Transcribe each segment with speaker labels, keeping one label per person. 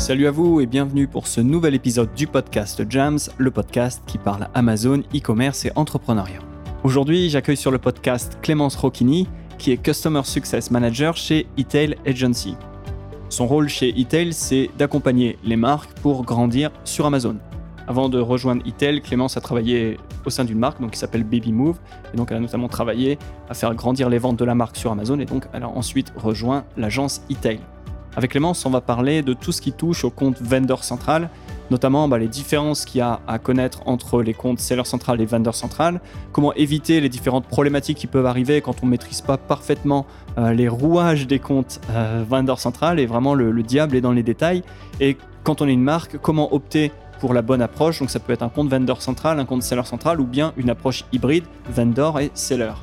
Speaker 1: Salut à vous et bienvenue pour ce nouvel épisode du podcast Jams, le podcast qui parle Amazon, e-commerce et entrepreneuriat. Aujourd'hui, j'accueille sur le podcast Clémence Rocchini, qui est Customer Success Manager chez eTail Agency. Son rôle chez eTail, c'est d'accompagner les marques pour grandir sur Amazon. Avant de rejoindre eTail, Clémence a travaillé au sein d'une marque donc, qui s'appelle Baby Move. Et donc, elle a notamment travaillé à faire grandir les ventes de la marque sur Amazon. Et donc, elle a ensuite rejoint l'agence eTail. Avec Clémence, on va parler de tout ce qui touche au compte vendor central, notamment bah, les différences qu'il y a à connaître entre les comptes seller central et vendor central, comment éviter les différentes problématiques qui peuvent arriver quand on ne maîtrise pas parfaitement euh, les rouages des comptes euh, vendor central, et vraiment le, le diable est dans les détails, et quand on est une marque, comment opter pour la bonne approche? Donc ça peut être un compte vendor central, un compte seller central ou bien une approche hybride vendor et seller.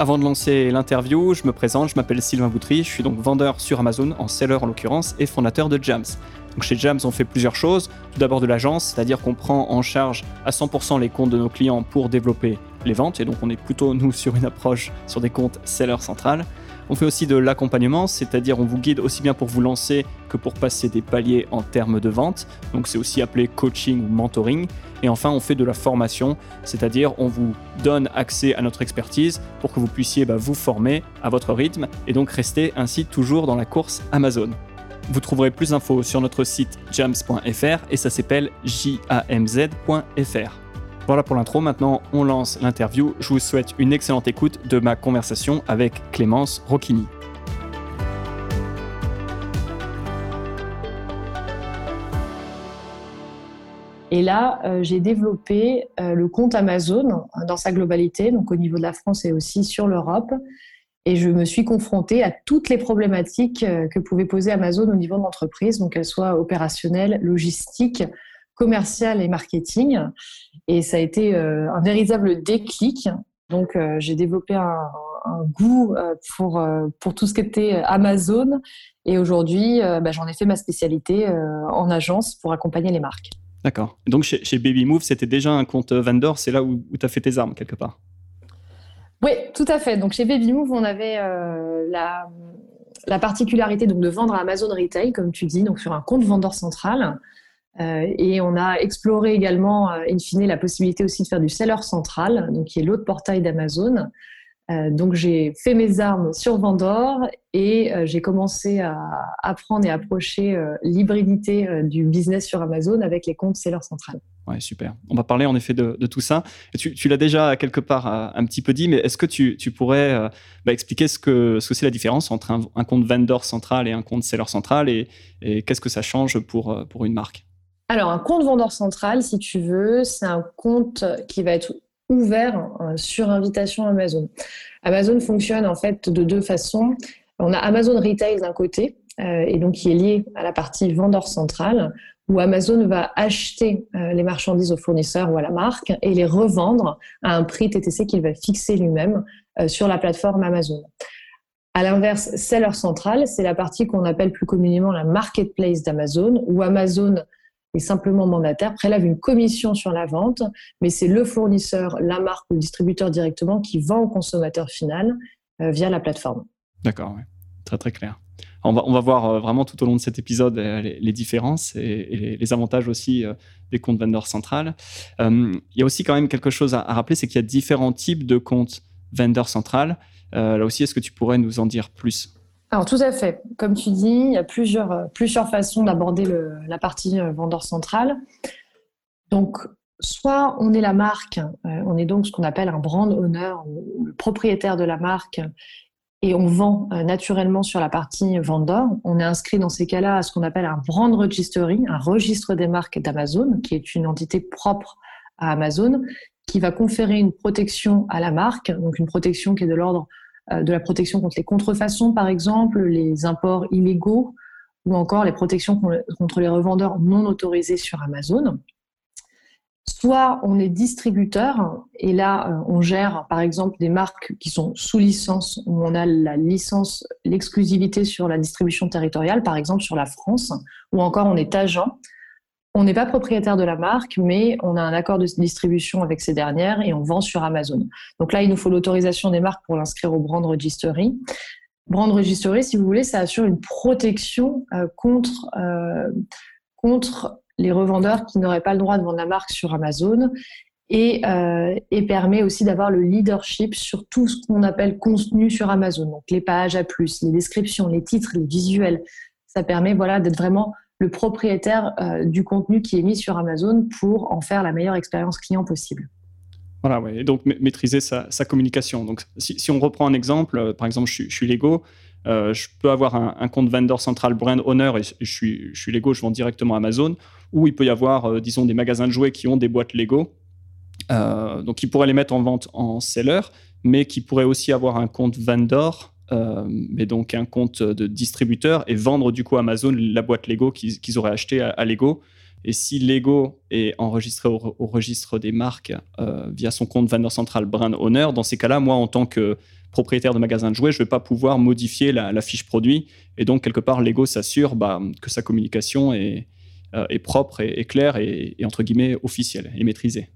Speaker 1: Avant de lancer l'interview, je me présente, je m'appelle Sylvain Boutry, je suis donc vendeur sur Amazon, en seller en l'occurrence, et fondateur de Jams. Chez Jams, on fait plusieurs choses. Tout d'abord de l'agence, c'est-à-dire qu'on prend en charge à 100% les comptes de nos clients pour développer les ventes, et donc on est plutôt nous sur une approche sur des comptes seller central. On fait aussi de l'accompagnement, c'est-à-dire on vous guide aussi bien pour vous lancer que pour passer des paliers en termes de vente. Donc c'est aussi appelé coaching ou mentoring. Et enfin, on fait de la formation, c'est-à-dire on vous donne accès à notre expertise pour que vous puissiez bah, vous former à votre rythme et donc rester ainsi toujours dans la course Amazon. Vous trouverez plus d'infos sur notre site jams.fr et ça s'appelle jamz.fr. Voilà pour l'intro, maintenant on lance l'interview. Je vous souhaite une excellente écoute de ma conversation avec Clémence Rocchini.
Speaker 2: Et là, euh, j'ai développé euh, le compte Amazon dans sa globalité, donc au niveau de la France et aussi sur l'Europe. Et je me suis confrontée à toutes les problématiques euh, que pouvait poser Amazon au niveau de l'entreprise, donc qu'elles soient opérationnelles, logistiques, commerciales et marketing. Et ça a été euh, un véritable déclic. Donc, euh, j'ai développé un, goût euh, pour, pour tout ce qui était Amazon. Et aujourd'hui, bah, j'en ai fait ma spécialité en agence pour accompagner les marques.
Speaker 1: D'accord. Donc, chez, chez Baby Move, c'était déjà un compte vendor. C'est là où, tu as fait tes armes, quelque part.
Speaker 2: Oui, tout à fait. Donc, chez Baby Move, on avait la, la particularité donc, de vendre à Amazon Retail, comme tu dis, donc sur un compte vendeur central. Euh, et on a exploré également, euh, in fine, la possibilité aussi de faire du seller central, donc qui est l'autre portail d'Amazon. Euh, donc j'ai fait mes armes sur Vendor et j'ai commencé à apprendre et approcher l'hybridité du business sur Amazon avec les comptes seller central.
Speaker 1: Ouais, super. On va parler en effet de, tout ça. tu, l'as déjà quelque part un petit peu dit, mais est-ce que tu, pourrais bah, expliquer ce que c'est la différence entre un, compte vendor central et un compte seller central et, et qu'est-ce que ça change pour, pour une marque?
Speaker 2: Alors, un compte vendeur central, si tu veux, c'est un compte qui va être ouvert euh, sur invitation Amazon. Amazon fonctionne en fait de deux façons. On a Amazon Retail d'un côté, euh, et donc qui est lié à la partie vendeur central, où Amazon va acheter euh, les marchandises au fournisseur ou à la marque et les revendre à un prix TTC qu'il va fixer lui-même sur la plateforme Amazon. À l'inverse, seller central, c'est la partie qu'on appelle plus communément la marketplace d'Amazon, où Amazon est simplement mandataire, prélève une commission sur la vente, mais c'est le fournisseur, la marque ou le distributeur directement qui vend au consommateur final euh, via la plateforme.
Speaker 1: D'accord, très très clair. On va, on va voir euh, vraiment tout au long de cet épisode euh, les, différences et, les avantages aussi des comptes vendor central. il y a aussi quand même quelque chose à, rappeler, c'est qu'il y a différents types de comptes vendor central. là aussi, est-ce que tu pourrais nous en dire plus?
Speaker 2: Alors tout à fait. Comme tu dis, il y a plusieurs, euh, façons d'aborder la partie euh, vendeur central. Donc, soit on est la marque, euh, on est donc ce qu'on appelle un brand owner, le propriétaire de la marque, et on vend naturellement sur la partie vendeur. On est inscrit dans ces cas-là à ce qu'on appelle un brand registry, un registre des marques d'Amazon, qui est une entité propre à Amazon, qui va conférer une protection à la marque, donc une protection qui est de l'ordre de la protection contre les contrefaçons, par exemple, les imports illégaux ou encore les protections contre les revendeurs non autorisés sur Amazon. Soit on est distributeur et là euh, on gère par exemple des marques qui sont sous licence où on a la licence, l'exclusivité sur la distribution territoriale, par exemple sur la France, ou encore on est agent on n'est pas propriétaire de la marque, mais on a un accord de distribution avec ces dernières et on vend sur Amazon. Donc là, il nous faut l'autorisation des marques pour l'inscrire au brand registry. Brand registry, si vous voulez, ça assure une protection euh, contre euh, contre les revendeurs qui n'auraient pas le droit de vendre la marque sur Amazon et, euh, et permet aussi d'avoir le leadership sur tout ce qu'on appelle contenu sur Amazon. Donc les pages à plus, les descriptions, les titres, les visuels. Ça permet voilà, d'être vraiment le propriétaire euh, du contenu qui est mis sur Amazon pour en faire la meilleure expérience client possible.
Speaker 1: Voilà, ouais. et donc maîtriser sa, communication. Donc, si, on reprend un exemple, euh, par exemple, je, suis Lego, euh, je peux avoir un, compte vendor central brand owner et je suis, je suis Lego, je vends directement Amazon, ou il peut y avoir, disons, des magasins de jouets qui ont des boîtes Lego. donc, ils pourraient les mettre en vente en seller, mais qui pourraient aussi avoir un compte vendor euh, mais donc un compte de distributeur et vendre du coup à Amazon la boîte Lego qu'ils auraient acheté à, Lego. Et si Lego est enregistré au, registre des marques euh, via son compte vendor central brand owner, dans ces cas-là, moi, en tant que propriétaire de magasin de jouets, je ne vais pas pouvoir modifier la, fiche produit. Et donc, quelque part, Lego s'assure bah, que sa communication est, euh, propre et, claire et, et, entre guillemets, officielle et maîtrisée.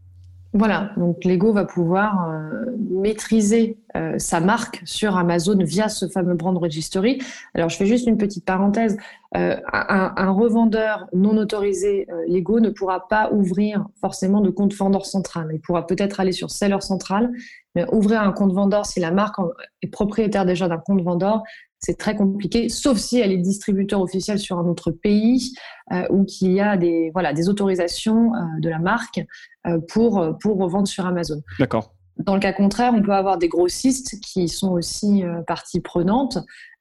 Speaker 2: Voilà, donc Lego va pouvoir euh, maîtriser euh, sa marque sur Amazon via ce fameux brand registry. Alors je fais juste une petite parenthèse. Euh, un, revendeur non autorisé Lego ne pourra pas ouvrir forcément de compte vendeur central. Il pourra peut-être aller sur seller central, mais ouvrir un compte vendeur si la marque est propriétaire déjà d'un compte vendeur, c'est très compliqué, sauf si elle est distributeur officiel sur un autre pays euh, ou qu'il y a des, voilà, des autorisations euh, de la marque euh, pour, pour revendre sur Amazon.
Speaker 1: D'accord.
Speaker 2: Dans le cas contraire, on peut avoir des grossistes qui sont aussi partie prenante,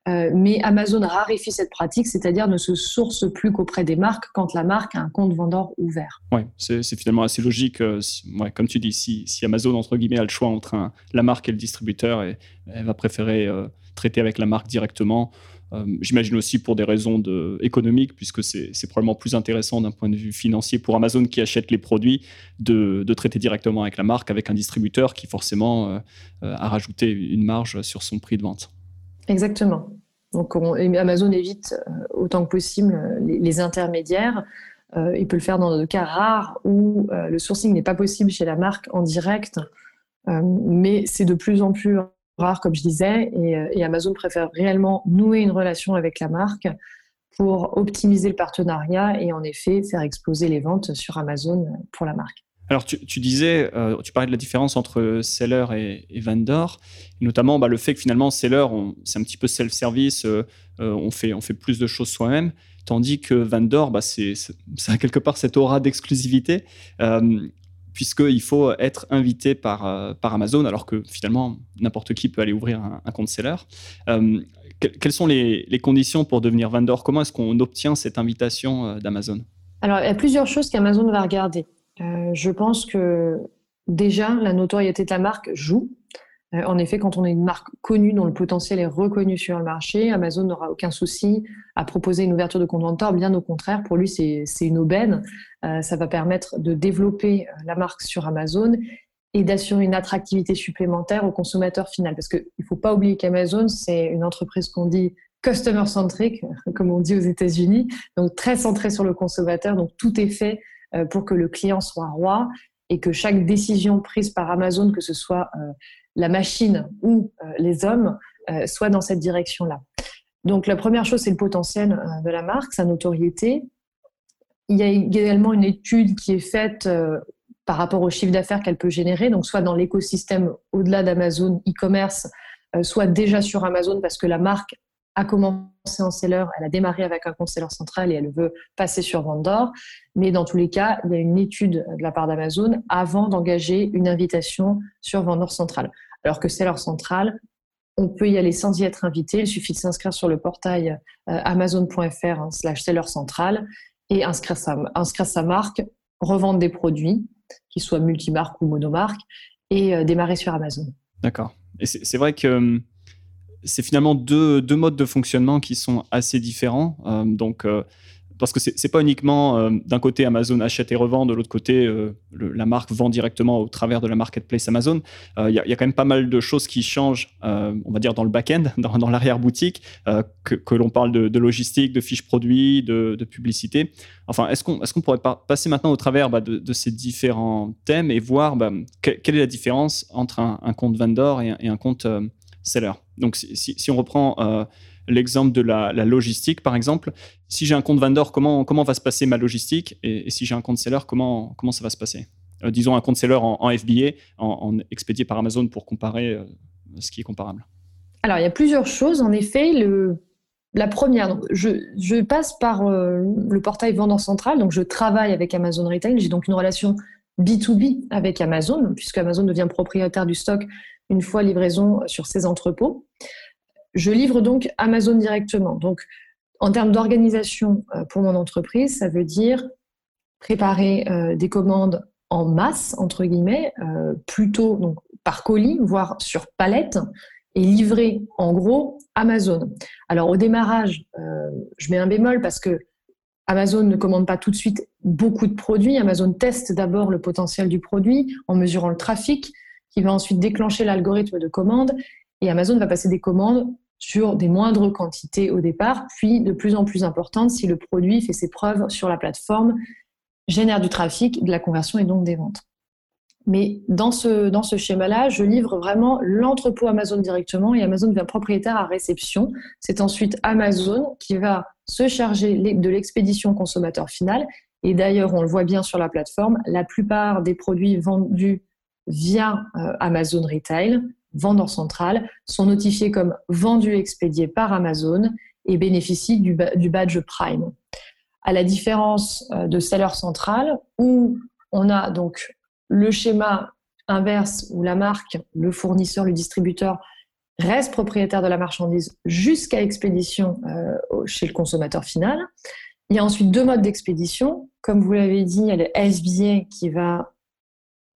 Speaker 2: mais Amazon raréfie cette pratique, c'est-à-dire ne se source plus qu'auprès des marques quand la marque a un compte vendeur ouvert.
Speaker 1: Oui, c'est finalement assez logique. ouais, comme tu dis, si, Amazon, entre guillemets, a le choix entre la marque et le distributeur, elle va préférer traiter avec la marque directement. Euh, j'imagine aussi pour des raisons économiques, puisque c'est probablement plus intéressant d'un point de vue financier pour Amazon qui achète les produits de, traiter directement avec la marque, avec un distributeur qui forcément euh, euh, a rajouté une marge sur son prix de vente.
Speaker 2: Exactement. Donc Amazon évite autant que possible les, intermédiaires. il peut le faire dans des cas rares où le sourcing n'est pas possible chez la marque en direct, mais c'est de plus en plus rare, comme je disais, euh, et, Amazon préfère réellement nouer une relation avec la marque pour optimiser le partenariat et en effet faire exploser les ventes sur Amazon pour la marque.
Speaker 1: Alors, tu, disais, euh, tu parlais de la différence entre seller et, vendor, notamment bah, le fait que finalement, seller, c'est un petit peu self-service, euh, on, fait, on fait plus de choses soi-même, tandis que vendor, bah, c'est, ça a quelque part cette aura d'exclusivité puisqu'il faut être invité par, euh, par Amazon, alors que finalement, n'importe qui peut aller ouvrir un, compte seller. Euh, quelles sont les, conditions pour devenir vendor? Comment est-ce qu'on obtient cette invitation euh, d'Amazon?
Speaker 2: Alors, il y a plusieurs choses qu'Amazon va regarder. Je pense que déjà, la notoriété de la marque joue. Euh, en effet, quand on est une marque connue dont le potentiel est reconnu sur le marché, Amazon n'aura aucun souci à proposer une ouverture de compte vendeur. Bien au contraire, pour lui, c'est une aubaine. Euh, ça va permettre de développer euh, la marque sur Amazon et d'assurer une attractivité supplémentaire au consommateur final. Parce qu'il ne faut pas oublier qu'Amazon, c'est une entreprise qu'on dit customer centric, comme on dit aux États-Unis, donc très centré sur le consommateur. Donc tout est fait pour que le client soit roi et que chaque décision prise par Amazon, que ce soit la machine ou euh, les hommes euh, soient dans cette direction-là. Donc la première chose, c'est le potentiel euh, de la marque, sa notoriété. Il y a également une étude qui est faite par rapport au chiffre d'affaires qu'elle peut générer, donc soit dans l'écosystème au-delà d'Amazon e-commerce, soit déjà sur Amazon parce que la marque a commencé en seller, elle a démarré avec un compte seller central et elle veut passer sur Vendor. Mais dans tous les cas, il y a une étude de la part d'Amazon avant d'engager une invitation sur Vendor central. Alors que seller central, on peut y aller sans y être invité. Il suffit de s'inscrire sur le portail euh, amazon.fr slash seller central et inscrire sa, inscrire sa marque, revendre des produits, qu'ils soient multimarques ou monomarques, et euh, démarrer sur Amazon.
Speaker 1: D'accord. Et c'est vrai que hum, c'est finalement deux, modes de fonctionnement qui sont assez différents. Euh, donc, euh, parce que c'est n'est pas uniquement euh, d'un côté Amazon achète et revend, de l'autre côté la marque vend directement au travers de la marketplace Amazon. Il y, a quand même pas mal de choses qui changent, on va dire dans le back-end, dans, l'arrière-boutique, que, l'on parle de, logistique, de fiches produits, de, publicité. Enfin, est-ce qu'on est pourrait passer maintenant au travers bah, de, ces différents thèmes et voir bah, quelle est la différence entre un, compte vendor et un compte seller? Donc, si, on reprend euh, l'exemple de la, logistique, par exemple. Si j'ai un compte vendor, comment, comment va se passer ma logistique? Et, si j'ai un compte seller, comment, comment ça va se passer? Euh, Disons un compte seller en, FBA, en, expédié par Amazon pour comparer euh, ce qui est comparable.
Speaker 2: Alors, il y a plusieurs choses. En effet, la première, je, passe par le portail vendeur central, donc je travaille avec Amazon Retail. J'ai donc une relation B2B avec Amazon, puisque Amazon devient propriétaire du stock une fois livraison sur ses entrepôts. Je livre donc Amazon directement. Donc, en termes d'organisation euh, pour mon entreprise, ça veut dire préparer euh, des commandes en masse, entre guillemets, plutôt donc, par colis, voire sur palette, et livré en gros Amazon. Alors au démarrage, euh, je mets un bémol parce que Amazon ne commande pas tout de suite beaucoup de produits. Amazon teste d'abord le potentiel du produit en mesurant le trafic, qui va ensuite déclencher l'algorithme de commande. Et Amazon va passer des commandes sur des moindres quantités au départ, puis de plus en plus importantes si le produit fait ses preuves sur la plateforme, génère du trafic, de la conversion et donc des ventes. Mais dans ce, schéma-là, je livre vraiment l'entrepôt Amazon directement et Amazon devient propriétaire à réception. C'est ensuite Amazon qui va se charger de l'expédition consommateur final. Et d'ailleurs, on le voit bien sur la plateforme, la plupart des produits vendus via euh, Amazon Retail, vendeur central, sont notifiés comme vendus expédiés par Amazon et bénéficient du, badge Prime. À la différence euh, de Seller Central, où on a donc le schéma inverse où la marque, le fournisseur, le distributeur reste propriétaire de la marchandise jusqu'à expédition euh, chez le consommateur final. Il y a ensuite deux modes d'expédition. Comme vous l'avez dit, il y a le SBA qui va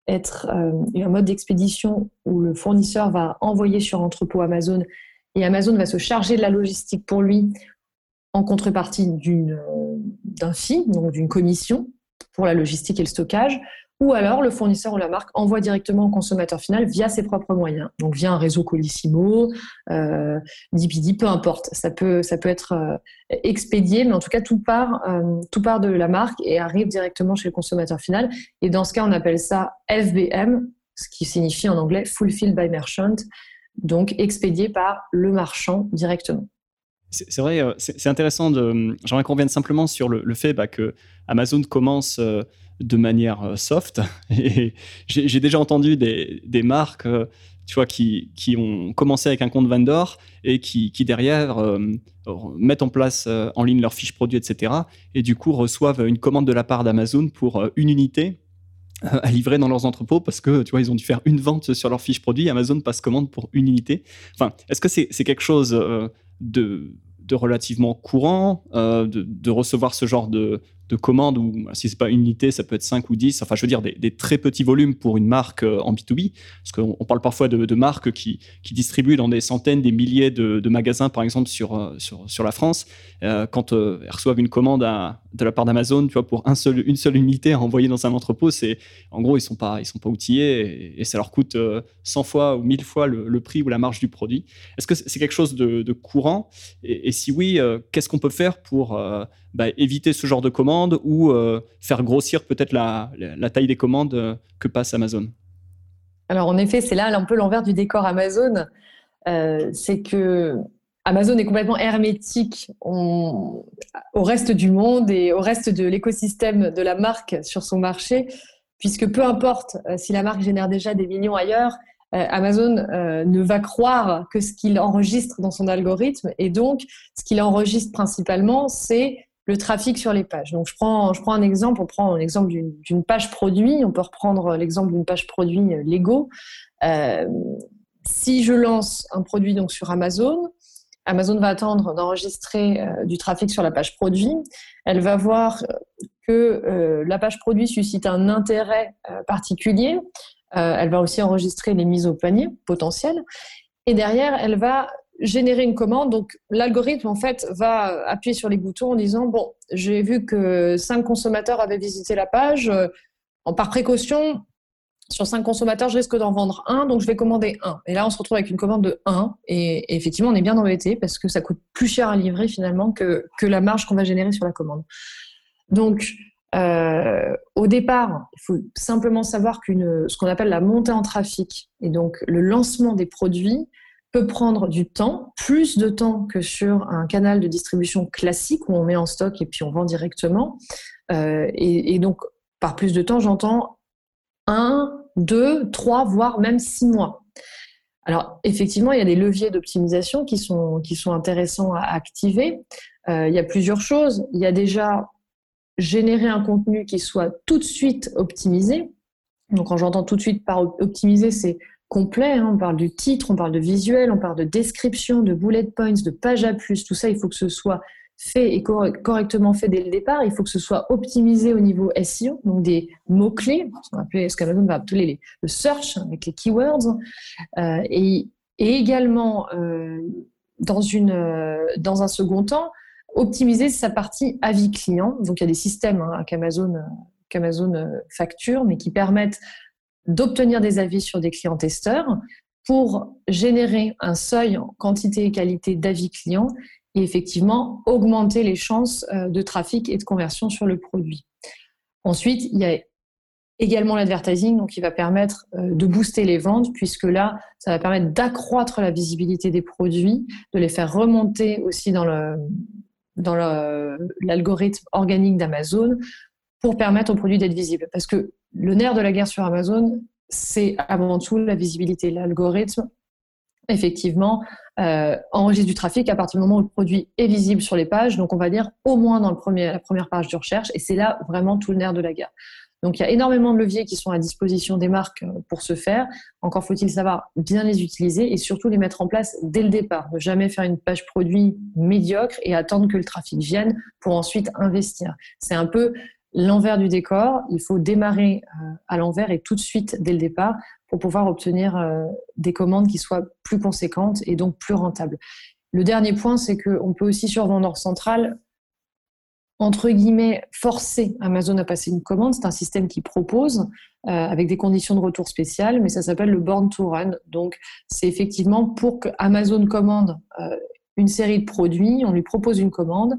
Speaker 2: être euh, un mode d'expédition où le fournisseur va envoyer sur entrepôt Amazon et Amazon va se charger de la logistique pour lui en contrepartie d'un fee, donc d'une commission pour la logistique et le stockage ou alors le fournisseur ou la marque envoie directement au consommateur final via ses propres moyens, donc via un réseau Colissimo, euh, DPD, peu importe. Ça peut, ça peut être euh, expédié, mais en tout cas, tout part, euh, tout part de la marque et arrive directement chez le consommateur final. Et dans ce cas, on appelle ça FBM, ce qui signifie en anglais Fulfilled by Merchant, donc expédié par le marchand directement.
Speaker 1: C'est vrai, euh, c'est intéressant. J'aimerais qu'on revienne simplement sur le, le fait bah, que Amazon commence de manière euh, soft. Et j'ai déjà entendu des, marques euh, tu vois, qui, qui, ont commencé avec un compte vendor et qui, qui derrière euh, mettent en place en ligne leurs fiches produits, etc. Et du coup reçoivent une commande de la part d'Amazon pour une unité à livrer dans leurs entrepôts parce que tu vois ils ont dû faire une vente sur leurs fiches produits. Amazon passe commande pour une unité. Enfin, est-ce que c'est quelque chose de, de relativement courant de, de, recevoir ce genre de, de commandes, ou si c'est pas une unité, ça peut être 5 ou 10, enfin je veux dire des, très petits volumes pour une marque euh, en B2B, parce qu'on parle parfois de, marques qui, qui, distribuent dans des centaines, des milliers de, magasins, par exemple sur, euh, sur, sur la France, euh, quand elles reçoivent une commande de la part d'Amazon, tu vois, pour un seul, une seule unité à envoyer dans un entrepôt, c'est en gros ils sont sont pas outillés et, ça leur coûte 100 fois ou 1000 fois le, prix ou la marge du produit. Est-ce que c'est quelque chose de, courant? Et, si oui, qu'est-ce qu'on peut faire pour bah, éviter ce genre de commandes ou euh, faire grossir peut-être la, taille des commandes euh, que passe Amazon?
Speaker 2: Alors en effet, c'est là un peu l'envers du décor Amazon. Euh, c'est que Amazon est complètement hermétique au reste du monde et au reste de l'écosystème de la marque sur son marché, puisque peu importe si la marque génère déjà des millions ailleurs, Amazon ne va croire que ce qu'il enregistre dans son algorithme. Et donc, ce qu'il enregistre principalement, c'est le trafic sur les pages. Donc, je prends, je prends un exemple. On prend l'exemple d'une page produit. On peut reprendre l'exemple d'une page produit euh, Lego. Euh, si je lance un produit donc sur Amazon, Amazon va attendre d'enregistrer euh, du trafic sur la page produit. Elle va voir que la page produit suscite un intérêt particulier. elle va aussi enregistrer les mises au panier potentielles. Et derrière, elle va générer une commande. Donc, l'algorithme, en fait, va appuyer sur les boutons en disant, bon, j'ai vu que cinq consommateurs avaient visité la page. Euh, par précaution, sur cinq consommateurs, je risque d'en vendre un, donc je vais commander un. Et là, on se retrouve avec une commande de 1. Et, effectivement, on est bien embêté parce que ça coûte plus cher à livrer finalement que, que la marge qu'on va générer sur la commande. Donc, euh, au départ, il faut simplement savoir qu'une ce qu'on appelle la montée en trafic et donc le lancement des produits peut prendre du temps, plus de temps que sur un canal de distribution classique où on met en stock et puis on vend directement. Euh, et, donc, par plus de temps, j'entends un, deux, trois, voire même six mois. Alors, effectivement, il y a des leviers d'optimisation qui sont, qui sont intéressants à activer. Euh, il y a plusieurs choses. Il y a déjà générer un contenu qui soit tout de suite optimisé. Donc, quand j'entends tout de suite par optimiser, c'est complet. On parle du titre, on parle de visuel, on parle de description, de bullet points, de page à plus. Tout ça, il faut que ce soit fait et correctement fait dès le départ. Il faut que ce soit optimisé au niveau SEO, donc des mots-clés, ce qu'Amazon va appeler le search avec les keywords. Euh, et, également, euh, dans, une, euh, dans un second temps, optimiser sa partie avis client. Donc il y a des systèmes hein, qu'Amazon facture, mais qui permettent d'obtenir des avis sur des clients testeurs pour générer un seuil en quantité et qualité d'avis clients et effectivement augmenter les chances euh, de trafic et de conversion sur le produit. Ensuite, il y a également l'advertising, donc qui va permettre euh, de booster les ventes, puisque là, ça va permettre d'accroître la visibilité des produits, de les faire remonter aussi dans l'algorithme organique d'Amazon pour permettre aux produits d'être visibles. Le nerf de la guerre sur Amazon, c'est avant tout la visibilité. L'algorithme, effectivement, euh, enregistre du trafic à partir du moment où le produit est visible sur les pages. Donc, on va dire au moins dans la première page de recherche. Et c'est là vraiment tout le nerf de la guerre. Donc, il y a énormément de leviers qui sont à disposition des marques euh, pour ce faire. Encore faut-il savoir bien les utiliser et surtout les mettre en place dès le départ. Ne jamais faire une page produit médiocre et attendre que le trafic vienne pour ensuite investir. C'est un peu l'envers du décor. Il faut démarrer euh, à l'envers et tout de suite dès le départ pour pouvoir obtenir euh, des commandes qui soient plus conséquentes et donc plus rentables. Le dernier point, c'est qu'on peut aussi sur Vendeur Central, entre guillemets, forcer Amazon à passer une commande. C'est un système qui propose euh, avec des conditions de retour spéciales, mais ça s'appelle le Born to Run. Donc, c'est effectivement pour que Amazon commande une série de produits, on lui propose une commande,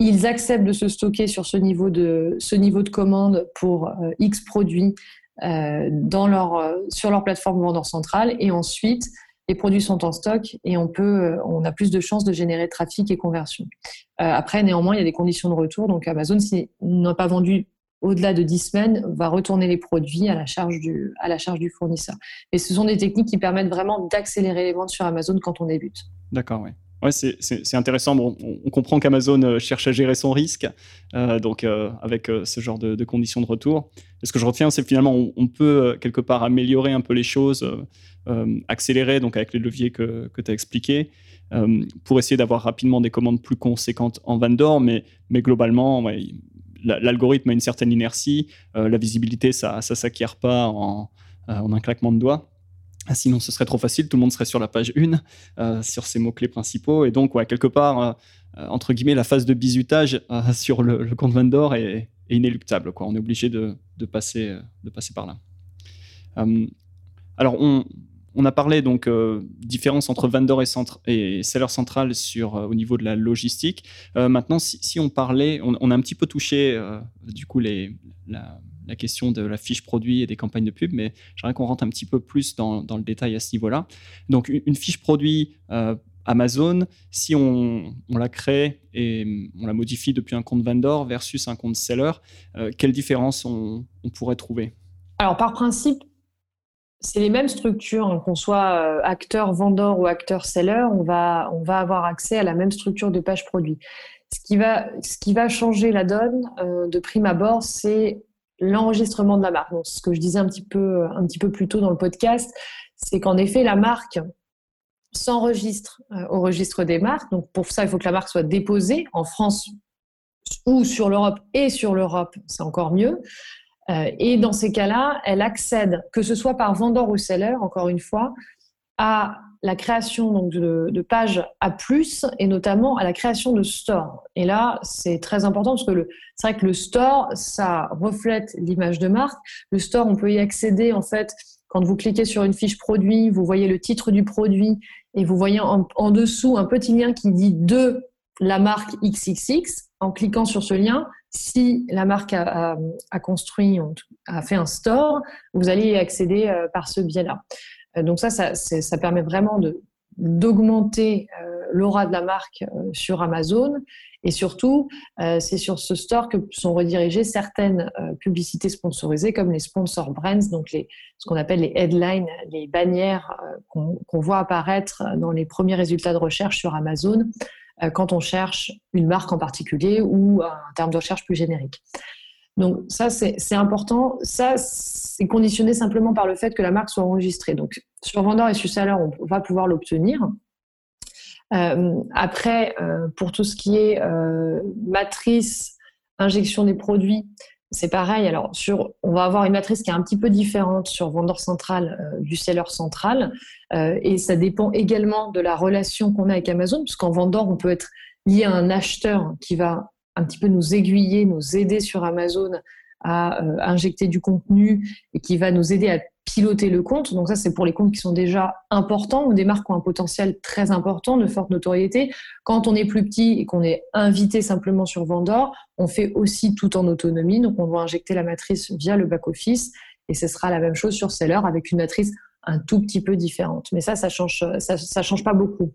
Speaker 2: ils acceptent de se stocker sur ce niveau de, commande pour euh, X produits euh, dans leur, euh, sur leur plateforme vendeur centrale. Et ensuite, les produits sont en stock et on a plus de chances de générer trafic et conversion. après, néanmoins, il y a des conditions de retour. Donc, Amazon, s'il n'a pas vendu au-delà de 10 semaines, va retourner les produits à la charge du, à la charge du fournisseur. Et ce sont des techniques qui permettent vraiment d'accélérer les ventes sur Amazon quand on débute.
Speaker 1: D'accord, oui. Ouais, c'est intéressant. Bon, on, comprend qu'Amazon euh, cherche à gérer son risque, euh, donc euh, avec ce genre de, conditions de retour. Et ce que je retiens, c'est finalement on, peut quelque part améliorer un peu les choses, accélérer, donc avec les leviers que, que tu as expliqués, pour essayer d'avoir rapidement des commandes plus conséquentes en vendor, mais, mais globalement, l'algorithme a une certaine inertie, la visibilité, ça ne s'acquiert pas en, en un claquement de doigts. Ah, sinon, ce serait trop facile, tout le monde serait sur la page 1, euh, sur ces mots-clés principaux. Et donc, quelque part, euh, euh, entre guillemets, la phase de bizutage sur le, compte Vendor est, inéluctable. On est obligé de, passer, par là. alors, on, a parlé donc différence entre vendor et, centre, et seller central sur, au niveau de la logistique. maintenant, si, on parlait, on, on, a un petit peu touché du coup les, la, la question de la fiche produit et des campagnes de pub, mais j'aimerais qu'on rentre un petit peu plus dans, le détail à ce niveau-là. Donc, une, fiche produit euh, Amazon, si on, la crée et on la modifie depuis un compte vendor versus un compte seller, euh, quelle différence on, pourrait trouver?
Speaker 2: Alors, par principe, c'est les mêmes structures, hein, qu'on soit euh, acteur vendor ou acteur seller, on va, avoir accès à la même structure de page produit. Ce qui va, ce qui va changer la donne de prime abord, c'est l'enregistrement de la marque. Ce que je disais un petit peu, un petit peu plus tôt dans le podcast, c'est qu'en effet, la marque s'enregistre euh, au registre des marques. Donc, pour ça, il faut que la marque soit déposée en France ou sur l'Europe et sur l'Europe, c'est encore mieux. Euh, et dans ces cas-là, elle accède, que ce soit par vendeur ou seller, encore une fois, à la création donc, de, pages à plus et notamment à la création de stores. Et là, c'est très important parce que c'est vrai que le store, ça reflète l'image de marque. Le store, on peut y accéder en fait quand vous cliquez sur une fiche produit, vous voyez le titre du produit et vous voyez en, dessous un petit lien qui dit de la marque XXX. En cliquant sur ce lien, si la marque a, construit, a fait un store, vous allez y accéder euh, par ce biais-là. Euh, donc ça, ça, permet vraiment d'augmenter l'aura de la marque sur Amazon. Et surtout, c'est sur ce store que sont redirigées certaines publicités sponsorisées, comme les sponsor brands, donc ce qu'on appelle les headlines, les bannières qu'on voit apparaître dans les premiers résultats de recherche sur Amazon quand on cherche une marque en particulier ou un terme de recherche plus générique. Donc ça, c'est important. Ça, c'est conditionné simplement par le fait que la marque soit enregistrée. Donc sur Vendor et sur Seller, on va pouvoir l'obtenir. Euh, après, euh, pour tout ce qui est euh, matrice, injection des produits, c'est pareil. Alors, sur, on va avoir une matrice qui est un petit peu différente sur vendeur central du seller central. et ça dépend également de la relation qu'on a avec Amazon, puisqu'en vendeur, on peut être lié à un acheteur qui va un petit peu nous aiguiller, nous aider sur Amazon à euh, injecter du contenu et qui va nous aider à piloter le compte. Donc ça, c'est pour les comptes qui sont déjà importants ou des marques qui ont un potentiel très important, de forte notoriété. Quand on est plus petit et qu'on est invité simplement sur Vendor, on fait aussi tout en autonomie. Donc on doit injecter la matrice via le back-office et ce sera la même chose sur Seller avec une matrice un tout petit peu différente. Mais ça, ça change, ça, change pas beaucoup.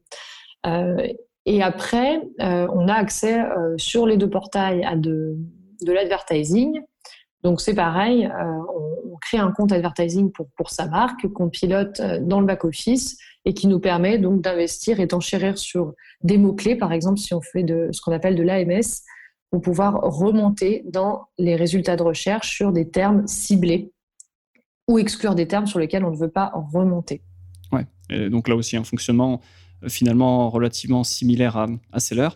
Speaker 2: Euh, et après, euh, on a accès euh, sur les deux portails à de, de l'advertising. Donc c'est pareil, euh, on, crée un compte advertising pour, pour sa marque qu'on pilote dans le back-office et qui nous permet donc d'investir et d'enchérir sur des mots-clés. Par exemple, si on fait de ce qu'on appelle de l'AMS, pour pouvoir remonter dans les résultats de recherche sur des termes ciblés ou exclure des termes sur lesquels on ne veut pas remonter.
Speaker 1: Ouais, donc là aussi un fonctionnement finalement relativement similaire à, à Seller.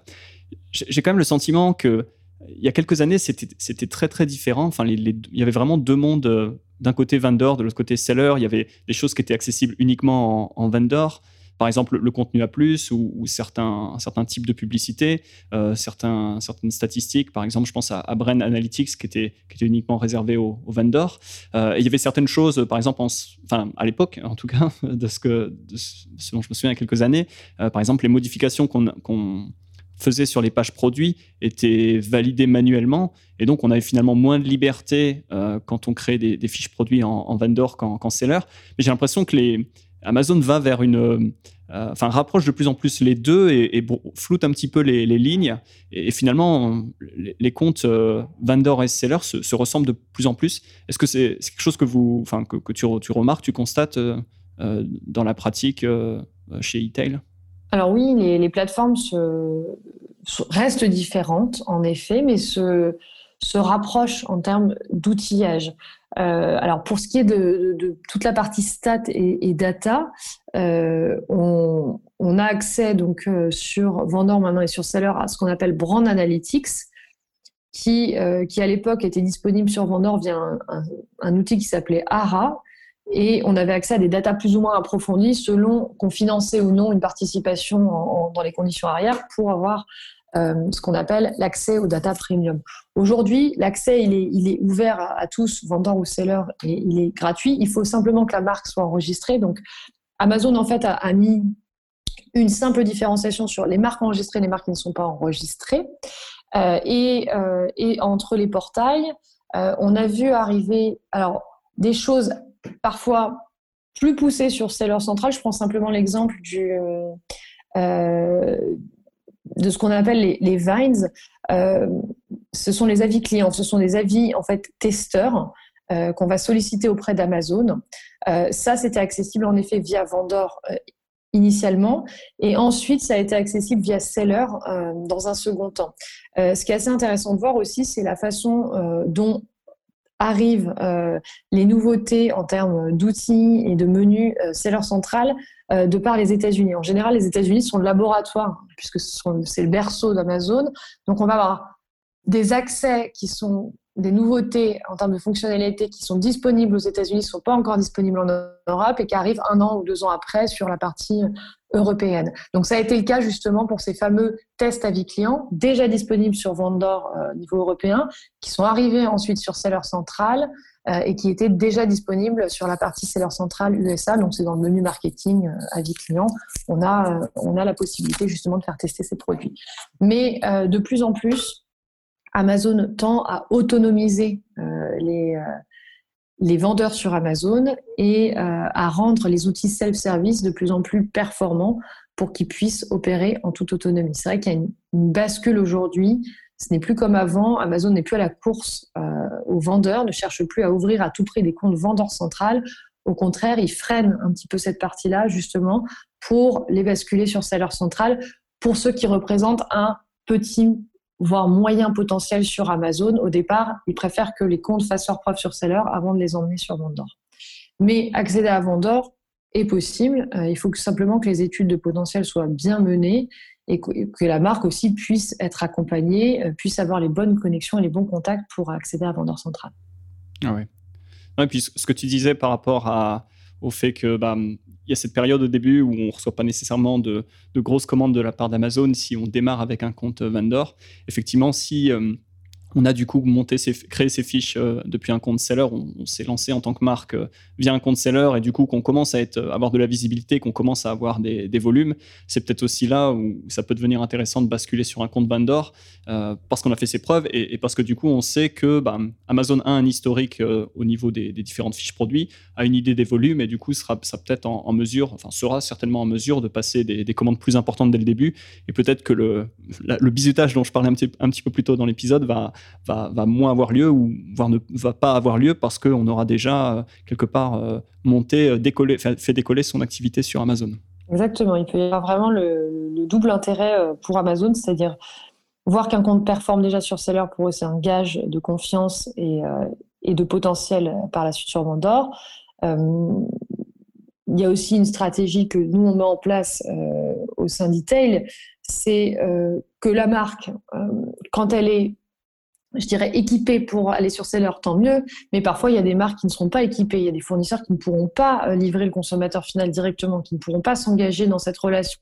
Speaker 1: J'ai quand même le sentiment que il y a quelques années, c'était très très différent. Enfin, il y avait vraiment deux mondes. Euh, d'un côté vendor, de l'autre côté seller. Il y avait des choses qui étaient accessibles uniquement en, en vendor par exemple le contenu à plus ou, certains, certains types de publicité, euh, certains, certaines statistiques. Par exemple, je pense à, à Brand Analytics qui était, qui était uniquement réservé aux, vendors. Euh, il y avait certaines choses, par exemple, enfin, à l'époque en tout cas, de ce, que, de dont je me souviens il y a quelques années, euh, par exemple, les modifications qu'on faisait sur les pages produits étaient validées manuellement. Et donc, on avait finalement moins de liberté quand on créait des, fiches produits en, en vendor qu'en seller. Mais j'ai l'impression que les, Amazon va vers une, euh, enfin rapproche de plus en plus les deux et, floute un petit peu les, lignes. Et, finalement, les, comptes euh, vendor et seller se, ressemblent de plus en plus. Est-ce que c'est quelque chose que vous, enfin que, tu, remarques, tu constates euh, dans la pratique chez eTail?
Speaker 2: Alors oui, les, plateformes restent différentes en effet, mais se se rapprochent en termes d'outillage. Euh, alors pour ce qui est de, toute la partie stats et, data, euh, on, a accès donc euh, sur Vendor maintenant et sur Seller à ce qu'on appelle Brand Analytics, qui, qui à l'époque était disponible sur Vendor via un, outil qui s'appelait ARA. Et on avait accès à des datas plus ou moins approfondies selon qu'on finançait ou non une participation dans les conditions arrière pour avoir ce qu'on appelle l'accès aux data premium. Aujourd'hui, l'accès, il est, il est ouvert à, tous, vendeurs ou sellers, et il est gratuit. Il faut simplement que la marque soit enregistrée. Donc, Amazon, en fait, a, mis une simple différenciation sur les marques enregistrées et les marques qui ne sont pas enregistrées. Euh, et, euh, et, entre les portails, on a vu arriver alors, des choses parfois plus poussées sur Seller Central. Je prends simplement l'exemple du, de ce qu'on appelle les, vines. Euh, ce sont les avis clients, ce sont des avis en fait testeurs euh, qu'on va solliciter auprès d'Amazon. Euh, ça, c'était accessible en effet via Vendor initialement, et ensuite ça a été accessible via Seller dans un second temps. ce qui est assez intéressant de voir aussi, c'est la façon dont arrivent les nouveautés en termes d'outils et de menus Seller Central euh, de par les États-Unis. En général, les États-Unis sont le laboratoire, puisque c'est le berceau d'Amazon. Donc, on va avoir des accès qui sont des nouveautés en termes de fonctionnalités qui sont disponibles aux États-Unis, ne sont pas encore disponibles en Europe et qui arrivent un an ou deux ans après sur la partie européenne. Donc ça a été le cas justement pour ces fameux tests à vie client, déjà disponibles sur Vendor euh, niveau européen, qui sont arrivés ensuite sur Seller Central et qui était déjà disponible sur la partie seller centrale USA. Donc, c'est dans le menu marketing euh, avis client. On a, euh, on a la possibilité justement de faire tester ces produits. Mais de plus en plus, Amazon tend à autonomiser les, les vendeurs sur Amazon et à rendre les outils self-service de plus en plus performants pour qu'ils puissent opérer en toute autonomie. C'est vrai qu'il y a une, bascule aujourd'hui. Ce n'est plus comme avant. Amazon n'est plus à la course aux vendeurs, ne cherche plus à ouvrir à tout prix des comptes vendeurs centrales. Au contraire, il freine un petit peu cette partie-là, justement, pour les basculer sur Seller Central, pour ceux qui représentent un petit, voire moyen potentiel sur Amazon. Au départ, ils préfèrent que les comptes fassent leur preuve sur Seller avant de les emmener sur Vendor. Mais accéder à Vendor est possible. Euh, il faut simplement que les études de potentiel soient bien menées et que, la marque aussi puisse être accompagnée, euh, puisse avoir les bonnes connexions et les bons contacts pour accéder à Vendor Central.
Speaker 1: Ah ouais. Et puis ce que tu disais par rapport au fait que bah, il y a cette période au début où on ne reçoit pas nécessairement de, grosses commandes de la part d'Amazon si on démarre avec un compte vendor. Effectivement, si euh, on a du coup monté ses, créé ses fiches euh, depuis un compte seller. On, s'est lancé en tant que marque euh, via un compte seller et du coup qu'on commence à euh, avoir de la visibilité, qu'on commence à avoir des, volumes. C'est peut-être aussi là où ça peut devenir intéressant de basculer sur un compte vendor parce qu'on a fait ses preuves et, parce que du coup on sait que bah, Amazon a un historique au niveau des, différentes fiches produits, a une idée des volumes et du coup sera, peut-être en, mesure, enfin sera certainement en mesure de passer des, commandes plus importantes dès le début et peut-être que le, bisutage dont je parlais un petit, un petit peu plus tôt dans l'épisode va va, moins avoir lieu ou voire ne va pas avoir lieu parce qu'on aura déjà euh, quelque part euh, monté, euh, décollé, fait, décoller son activité sur Amazon.
Speaker 2: Exactement, il peut y avoir vraiment le, double intérêt pour Amazon, c'est-à-dire voir qu'un compte performe déjà sur Seller, pour eux c'est un gage de confiance et, de potentiel par la suite sur Vendor. il y a aussi une stratégie que nous on met en place au sein d'Etail, c'est que la marque, quand elle est je dirais, équipés pour aller sur Seller, tant mieux. Mais parfois, il y a des marques qui ne seront pas équipées. Il y a des fournisseurs qui ne pourront pas euh, livrer le consommateur final directement, qui ne pourront pas s'engager dans cette relation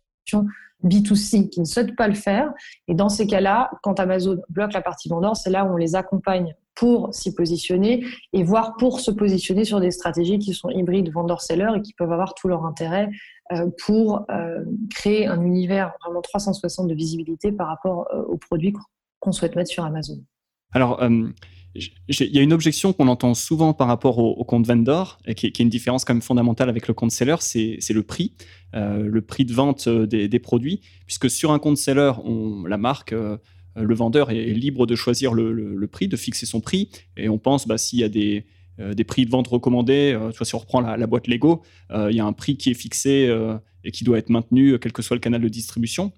Speaker 2: B2C, qui ne souhaitent pas le faire. Et dans ces cas-là, quand Amazon bloque la partie vendeur, c'est là où on les accompagne pour s'y positionner et voir pour se positionner sur des stratégies qui sont hybrides vendeur-seller et qui peuvent avoir tout leur intérêt euh, pour euh, créer un univers vraiment 360 de visibilité par rapport aux produits qu'on souhaite mettre sur Amazon.
Speaker 1: Alors, euh, il y a une objection qu'on entend souvent par rapport au, compte vendor, qui est, qui est, une différence quand même fondamentale avec le compte seller, c'est le prix, euh, le prix de vente euh, des, produits, puisque sur un compte seller, la marque, le vendeur est libre de choisir le, prix, de fixer son prix, et on pense bah, s'il y a des, prix de vente recommandés, vois, si on reprend la, boîte Lego, il y a un prix qui est fixé et qui doit être maintenu, quel que soit le canal de distribution.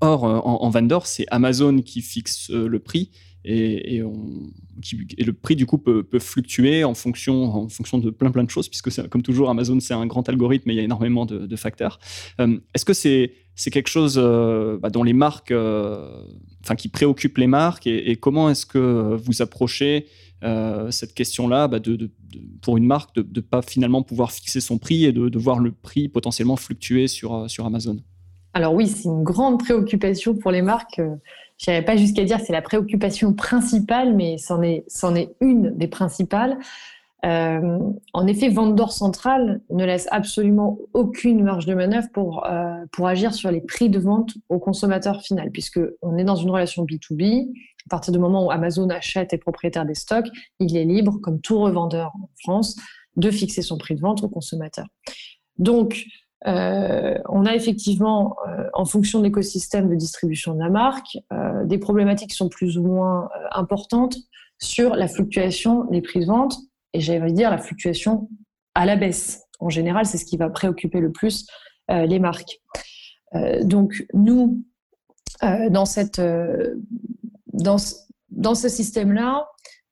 Speaker 1: Or, en, en vendor, c'est Amazon qui fixe le prix et, le prix du coup peut, fluctuer en fonction, en fonction de plein plein de choses, puisque comme toujours Amazon c'est un grand algorithme et il y a énormément de, facteurs. Euh, est-ce que c'est c'est quelque chose euh, bah, dont les marques, euh, qui préoccupe les marques et, comment est-ce que vous approchez cette question-là bah, pour une marque de ne pas finalement pouvoir fixer son prix et de, voir le prix potentiellement fluctuer sur, sur Amazon?
Speaker 2: Alors oui, c'est une grande préoccupation pour les marques je n'irais pas jusqu'à dire c'est la préoccupation principale, mais c'en est, est une des principales. Euh, en effet, Vendor Central ne laisse absolument aucune marge de manœuvre pour, euh, pour agir sur les prix de vente au consommateur final, puisqu'on est dans une relation B2B. À partir du moment où Amazon achète et propriétaire des stocks, il est libre, comme tout revendeur en France, de fixer son prix de vente au consommateur. Donc, euh, on a effectivement, euh, en fonction de l'écosystème de distribution de la marque, euh, des problématiques qui sont plus ou moins importantes sur la fluctuation des prix de vente et j'allais dire la fluctuation à la baisse. En général, c'est ce qui va préoccuper le plus les marques. donc nous, dans, ce système-là,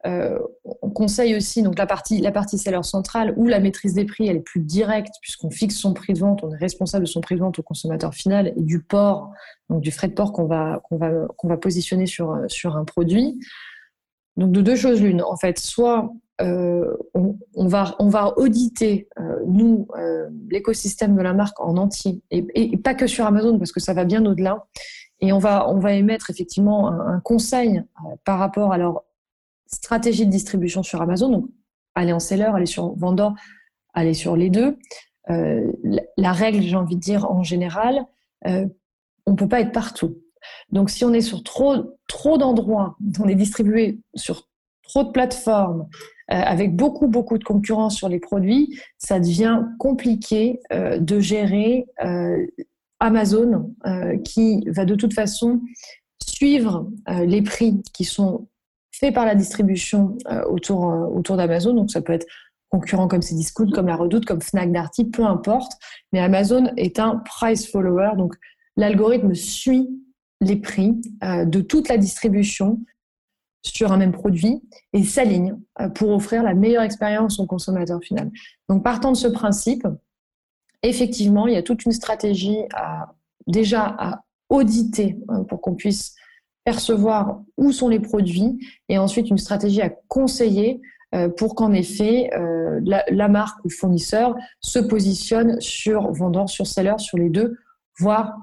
Speaker 2: euh, on conseille aussi donc la partie, la partie seller centrale où la maîtrise des prix elle est plus directe puisqu'on fixe son prix de vente, on est responsable de son prix de vente au consommateur final et du port, donc du frais de port qu'on va, qu'on va, qu'on va positionner sur, sur un produit. Donc de deux choses l'une, en fait, soit euh, on, va, on va auditer, euh, nous, l'écosystème de la marque en entier, et, pas que sur Amazon, parce que ça va bien au-delà, et on va, on va émettre effectivement un, un conseil par rapport à leur stratégie de distribution sur Amazon, donc aller en seller, aller sur vendor, aller sur les deux. Euh, la, règle, j'ai envie de dire en général, euh, on ne peut pas être partout. Donc si on est sur trop, trop d'endroits, on est distribué sur trop de plateformes, avec beaucoup, beaucoup de concurrence sur les produits, ça devient compliqué de gérer Amazon qui va de toute façon suivre les prix qui sont faits par la distribution autour, autour d'Amazon. Donc ça peut être concurrents comme Cdiscount, comme La Redoute, comme Fnac Darty, peu importe. Mais Amazon est un price follower, donc l'algorithme suit les prix euh, de toute la distribution sur un même produit et s'aligne euh, pour offrir la meilleure expérience au consommateur final. Donc partant de ce principe, effectivement, il y a toute une stratégie déjà à auditer euh, pour qu'on puisse percevoir où sont les produits et ensuite une stratégie à conseiller euh, pour qu'en effet euh, la, marque ou fournisseur se positionne sur vendeur, sur seller, sur les deux, voire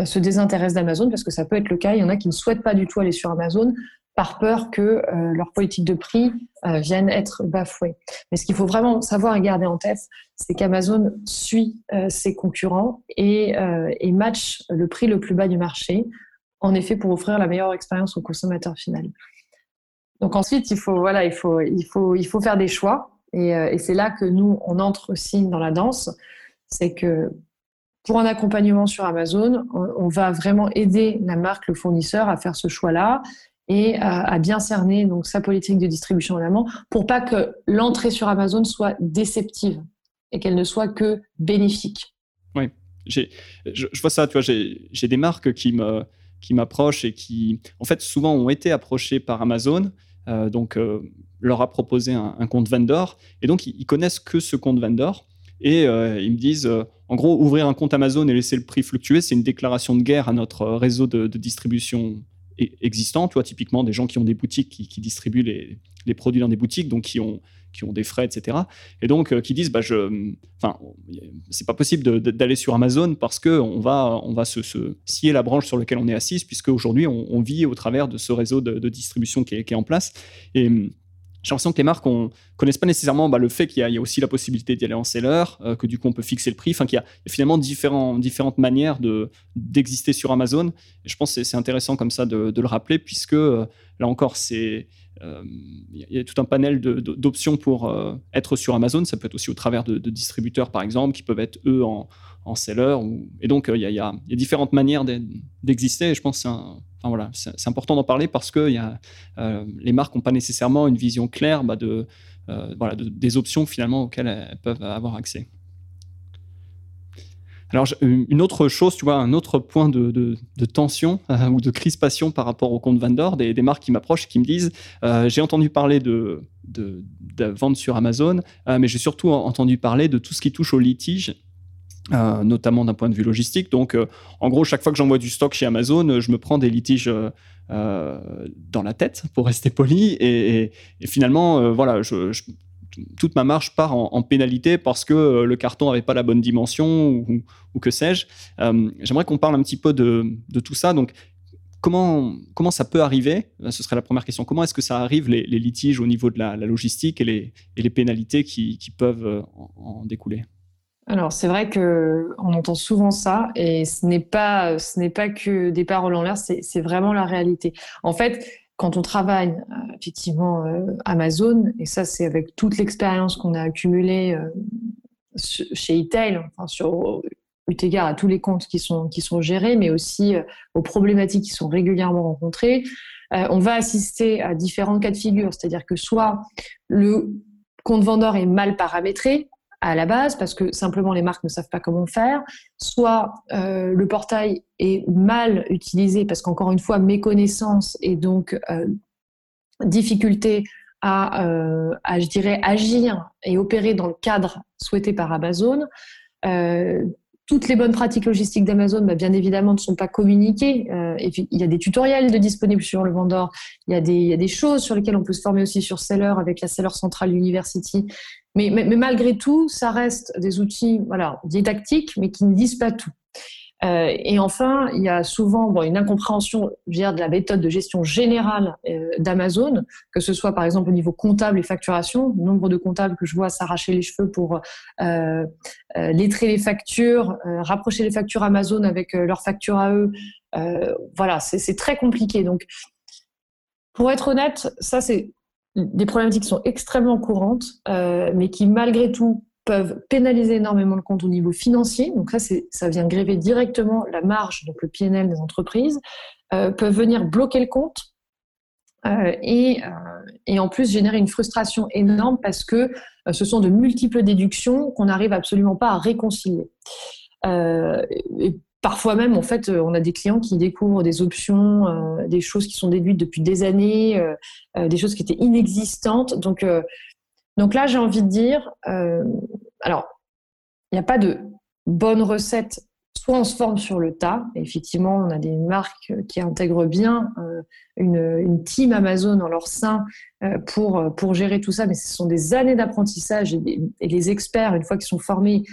Speaker 2: euh, se désintéresse d'Amazon parce que ça peut être le cas. Il y en a qui ne souhaitent pas du tout aller sur Amazon par peur que leur politique de prix vienne être bafouée. Mais ce qu'il faut vraiment savoir et garder en tête, c'est qu'Amazon suit ses concurrents et, et match le prix le plus bas du marché, en effet pour offrir la meilleure expérience au consommateur final. Donc ensuite, il faut, voilà, il faut, il faut, il faut faire des choix. Et, euh, c'est là que nous, on entre aussi dans la danse. C'est que pour un accompagnement sur Amazon, on, va vraiment aider la marque, le fournisseur à faire ce choix-là et à, bien cerner donc sa politique de distribution en amont pour pas que l'entrée sur Amazon soit déceptive et qu'elle ne soit que bénéfique.
Speaker 1: Oui, je, je, vois ça, tu vois, j'ai des marques qui me qui m'approchent et qui, en fait, souvent ont été approchées par Amazon euh, donc, euh, leur a proposé un, compte vendor. Et donc, ils, connaissent que ce compte vendor. Et euh, ils me disent, en gros, ouvrir un compte Amazon et laisser le prix fluctuer, c'est une déclaration de guerre à notre réseau de, distribution e-, existant. Tu vois, typiquement, des gens qui ont des boutiques, qui, distribuent les, les, produits dans des boutiques, donc qui ont qui ont des frais, etc. Et donc euh, qui disent, bah, je, enfin, c'est pas possible d'aller sur Amazon parce que on va, on va se, scier la branche sur laquelle on est assis, puisque aujourd'hui on, vit au travers de ce réseau de, distribution qui est, en place. Et hum, j'ai l'impression que les marques ne connaissent pas nécessairement bah, le fait qu'il y, a aussi la possibilité d'y aller en seller, euh, que du coup on peut fixer le prix, enfin qu'il y, a finalement différentes manières d'exister sur Amazon. Et je pense que c'est intéressant comme ça de, le rappeler, puisque euh, là encore, c'est euh, il y a tout un panel d'options pour euh, être sur Amazon. Ça peut être aussi au travers de, distributeurs, par exemple, qui peuvent être eux en, seller. Et donc, euh, il y, a, différentes manières d'exister. Et je pense que c'est important d'en parler parce que les marques n'ont pas nécessairement une vision claire bah, des options finalement auxquelles elles peuvent avoir accès. Alors, une autre chose, tu vois, un autre point de, tension euh, ou de crispation par rapport au compte vendor, des, marques qui m'approchent qui me disent euh, J'ai entendu parler de, de, vente sur Amazon, euh, mais j'ai surtout entendu parler de tout ce qui touche au litige. notamment d'un point de vue logistique. Donc, en gros, chaque fois que j'envoie du stock chez Amazon, je me prends des litiges dans la tête, pour rester poli. Et, finalement, voilà, je, toute ma marge part en, pénalité parce que euh, le carton n'avait pas la bonne dimension ou, que sais-je. Euh, j'aimerais qu'on parle un petit peu de, tout ça. Donc, comment, comment ça peut arriver? Ce serait la première question. Comment est-ce que ça arrive, les, litiges au niveau de la, logistique et les, pénalités qui, peuvent euh, en, découler?
Speaker 2: Alors c'est vrai que on entend souvent ça et ce n'est pas ce n'est pas que des paroles en l'air, c'est vraiment la réalité. En fait, quand on travaille euh, effectivement euh, Amazon, et ça c'est avec toute l'expérience qu'on a accumulée euh, chez eTail, enfin, sur eu égard à tous les comptes qui sont, qui sont gérés, mais aussi aux problématiques qui sont régulièrement rencontrées, on va assister à différents cas de figure, c'est-à-dire que soit le compte vendeur est mal paramétré, à la base parce que simplement les marques ne savent pas comment faire, soit euh, le portail est mal utilisé parce qu'encore une fois méconnaissance et donc euh, difficulté à, euh, à, je dirais, agir et opérer dans le cadre souhaité par Amazon. Toutes les bonnes pratiques logistiques d'Amazon, bah, bien évidemment, ne sont pas communiquées. puis, il y a des tutoriels de disponibles sur le vendor. Il y, a des, il y a des choses sur lesquelles on peut se former aussi sur Seller avec la Seller Central University mais, malgré tout, ça reste des outils voilà, didactiques, mais qui ne disent pas tout. Euh, et enfin, il y a souvent bon, une incompréhension dire, de la méthode de gestion générale euh, d'Amazon, que ce soit par exemple au niveau comptable et facturation. Nombre de comptables que je vois s'arracher les cheveux pour euh, lettrer les factures, rapprocher les factures Amazon avec leurs factures à eux. voilà, c'est très compliqué. Donc, pour être honnête, ça c'est des problématiques qui sont extrêmement courantes, mais qui malgré tout peuvent pénaliser énormément le compte au niveau financier. Donc ça, ça vient gréver directement la marge, donc le PNL des entreprises, peuvent venir bloquer le compte et, et, en plus générer une frustration énorme parce que ce sont de multiples déductions qu'on n'arrive absolument pas à réconcilier. et Parfois même, en fait, on a des clients qui découvrent des options, euh, des choses qui sont déduites depuis des années, euh, euh, des choses qui étaient inexistantes. Donc, donc là, j'ai envie de dire, alors, il n'y a pas de bonne recette. Soit on se forme sur le tas. effectivement, on a des marques qui intègrent bien une, une, team Amazon en leur sein pour, pour gérer tout ça, mais ce sont des années d'apprentissage et, et, les experts, une fois qu'ils sont formés,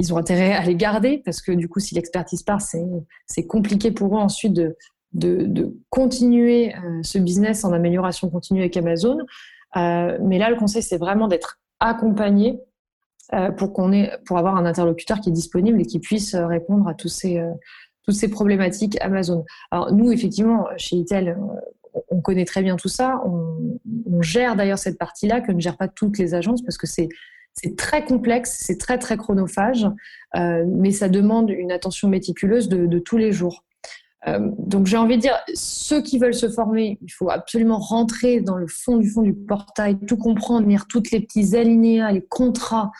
Speaker 2: ils ont intérêt à les garder parce que du coup, si l'expertise part, c'est compliqué pour eux ensuite de, de, continuer euh, ce business en amélioration continue avec Amazon. Euh, mais là, le conseil, c'est vraiment d'être accompagné euh, pour qu'on ait, pour avoir un interlocuteur qui est disponible et qui puisse répondre à tous ces, toutes ces problématiques Amazon. Alors nous, effectivement, chez Itel, on connaît très bien tout ça. On, gère d'ailleurs cette partie-là que ne gèrent pas toutes les agences parce que c'est c'est très complexe, c'est très très chronophage, euh, mais ça demande une attention méticuleuse de, tous les jours. Euh, donc j'ai envie de dire, ceux qui veulent se former, il faut absolument rentrer dans le fond du fond du portail, tout comprendre, lire toutes les petits alinéas, les contrats,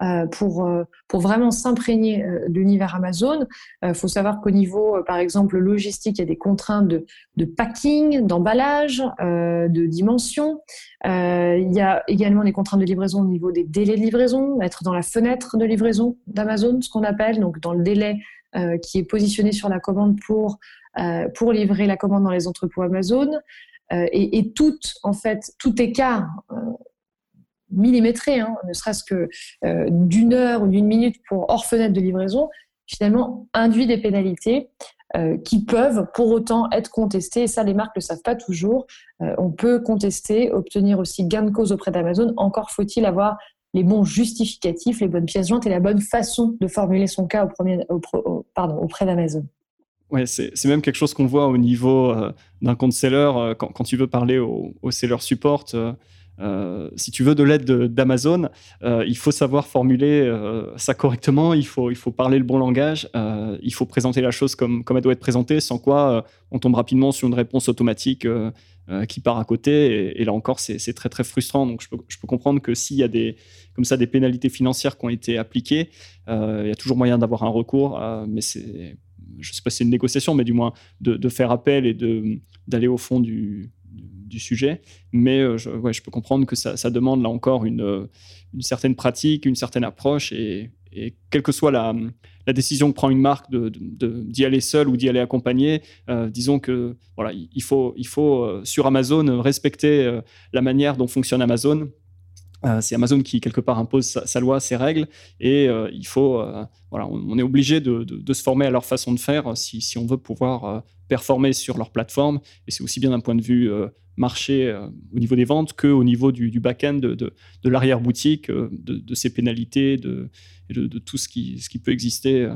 Speaker 2: euh, pour, euh, pour vraiment s'imprégner de l'univers Amazon. Il faut savoir qu'au niveau, par exemple, logistique, il y a des contraintes de, de packing, d'emballage, de dimension. il y a également des contraintes de livraison au niveau des délais de livraison, être dans la fenêtre de livraison d'Amazon, ce qu'on appelle, donc dans le délai qui est positionné sur la commande pour, pour livrer la commande dans les entrepôts Amazon. et, et tout, en fait, tout écart millimétré, hein, ne serait-ce que euh, d'une heure ou d'une minute pour hors fenêtre de livraison, finalement induit des pénalités euh, qui peuvent pour autant être contestées. Et ça, les marques ne le savent pas toujours. Euh, on peut contester, obtenir aussi gain de cause auprès d'Amazon. Encore faut-il avoir les bons justificatifs, les bonnes pièces jointes et la bonne façon de formuler son cas auprès d'Amazon.
Speaker 1: Ouais, c'est même quelque chose qu'on voit au niveau d'un compte seller quand, quand, tu veux parler au, au seller support. Euh, si tu veux de l'aide d'Amazon, euh, il faut savoir formuler euh, ça correctement, il faut, il faut parler le bon langage, il faut présenter la chose comme, comme elle doit être présentée, sans quoi on tombe rapidement sur une réponse automatique qui part à côté. Et, là encore, c'est très très frustrant. Donc je peux, comprendre que s'il y a des, comme ça, des pénalités financières qui ont été appliquées, il y a toujours moyen d'avoir un recours, mais c'est je ne sais pas si c'est une négociation, mais du moins de, de faire appel et d'aller au fond du, du sujet. Mais euh, je, peux comprendre que ça, demande là encore une, euh, une, certaine pratique, une certaine approche. Et, quelle que soit la, décision que prend une marque d'y de, d'y aller seul ou d'y aller accompagné, euh, disons que voilà, il faut, il faut sur Amazon respecter la manière dont fonctionne Amazon. C'est Amazon qui quelque part impose sa, loi, ses règles, et il faut, voilà, on, est obligé de, de, se former à leur façon de faire si, si on veut pouvoir performer sur leur plateforme. Et c'est aussi bien d'un point de vue marché euh, au niveau des ventes qu'au niveau du, back-end de, de, l'arrière-boutique, euh, de, ces pénalités, de, tout ce qui, ce qui peut exister,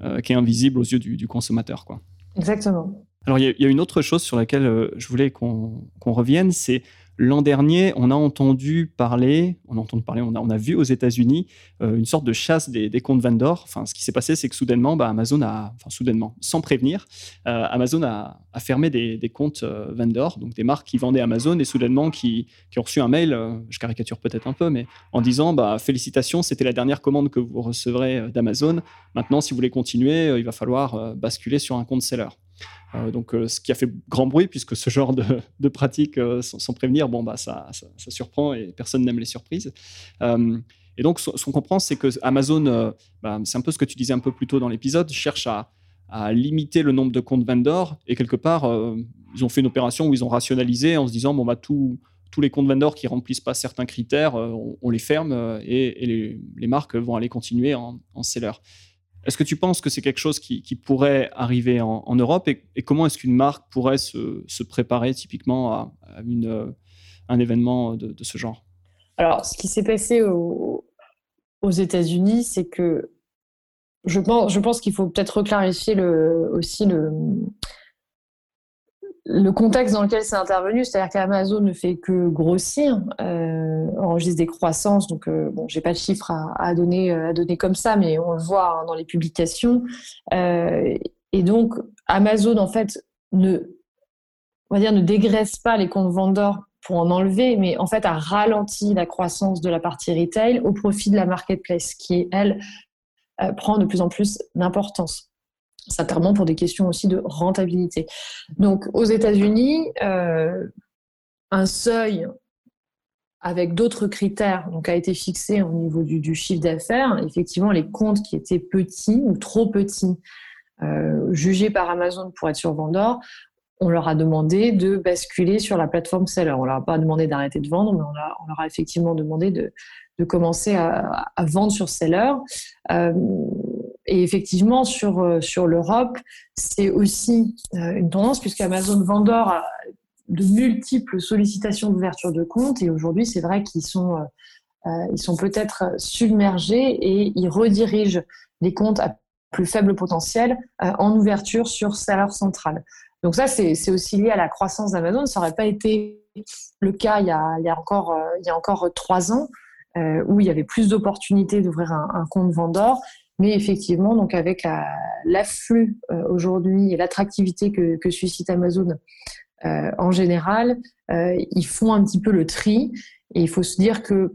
Speaker 1: euh, qui est invisible aux yeux du, consommateur. Quoi.
Speaker 2: Exactement.
Speaker 1: Alors, il y, a une autre chose sur laquelle je voulais qu'on revienne, c'est L'an dernier, on a entendu parler, on a entendu parler, on a, on a vu aux États-Unis euh, une sorte de chasse des, comptes vendors. Enfin, ce qui s'est passé, c'est que soudainement, bah, Amazon a, enfin soudainement, sans prévenir, euh, Amazon a, fermé des, comptes euh, vendors, donc des marques qui vendaient Amazon et soudainement qui, ont reçu un mail, je caricature peut-être un peu, mais en disant bah, félicitations, c'était la dernière commande que vous recevrez d'Amazon. Maintenant, si vous voulez continuer, il va falloir basculer sur un compte seller. Euh, donc, euh, ce qui a fait grand bruit, puisque ce genre de, de pratique euh, sans, prévenir, bon, bah, ça, ça, surprend et personne n'aime les surprises. et donc, ce, qu'on comprend, c'est que Amazon, bah, c'est un peu ce que tu disais un peu plus tôt dans l'épisode, cherche à, limiter le nombre de comptes vendors et quelque part, ils ont fait une opération où ils ont rationalisé en se disant, bon, bah, tous les comptes vendors qui remplissent pas certains critères, on, les ferme et, les, marques vont aller continuer en, en seller. Est-ce que tu penses que c'est quelque chose qui, pourrait arriver en, Europe et, comment est-ce qu'une marque pourrait se, préparer typiquement à, une, un événement de, ce genre?
Speaker 2: Alors, ce qui s'est passé aux États-Unis, c'est que je pense, je pense qu'il faut peut-être reclarifier le, aussi le, le contexte dans lequel c'est intervenu, c'est-à-dire qu'Amazon ne fait que grossir, euh, enregistre des croissances. Donc, euh, bon, j'ai pas de chiffres à, donner, euh, à donner comme ça, mais on le voit hein, dans les publications. Euh, et donc, Amazon, en fait, ne, ne dégraisse pas les comptes vendeurs pour en enlever, mais en fait, a ralenti la croissance de la partie retail au profit de la marketplace, qui, elle, prend de plus en plus d'importance certainement pour des questions aussi de rentabilité. Donc aux États-Unis, euh, un seuil avec d'autres critères a été fixé au niveau du, chiffre d'affaires. Effectivement, les comptes qui étaient petits ou trop petits, euh, jugés par Amazon pour être sur Vendor, on leur a demandé de basculer sur la plateforme seller. On leur a pas demandé d'arrêter de vendre, mais on, leur a effectivement demandé de, commencer à, vendre sur seller. Euh, et effectivement, sur, euh, sur l'Europe, c'est aussi euh, une tendance puisque Amazon Vendor a de multiples sollicitations d'ouverture de compte et aujourd'hui, c'est vrai qu'ils sont, euh, sont peut-être submergés et ils redirigent les comptes à plus faible potentiel en ouverture sur serveur central. Donc ça, c'est aussi lié à la croissance d'Amazon. Ça n'aurait pas été le cas il y a, il y a, encore, il y a encore trois ans, où il y avait plus d'opportunités d'ouvrir un, un, compte vendor. Mais effectivement, donc avec l'afflux euh, aujourd'hui et l'attractivité que, suscite Amazon euh, en général, euh, ils font un petit peu le tri. Et il faut se dire que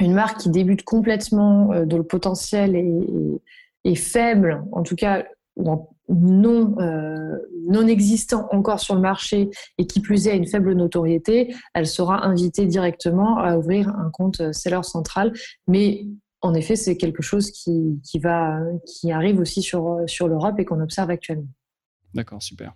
Speaker 2: une marque qui débute complètement, dont le potentiel est, faible, en tout cas non, non existant encore sur le marché et qui plus est à une faible notoriété, elle sera invitée directement à ouvrir un compte seller central. Mais en effet, c'est quelque chose qui, arrive aussi sur, l'Europe et qu'on observe actuellement.
Speaker 1: D'accord, super.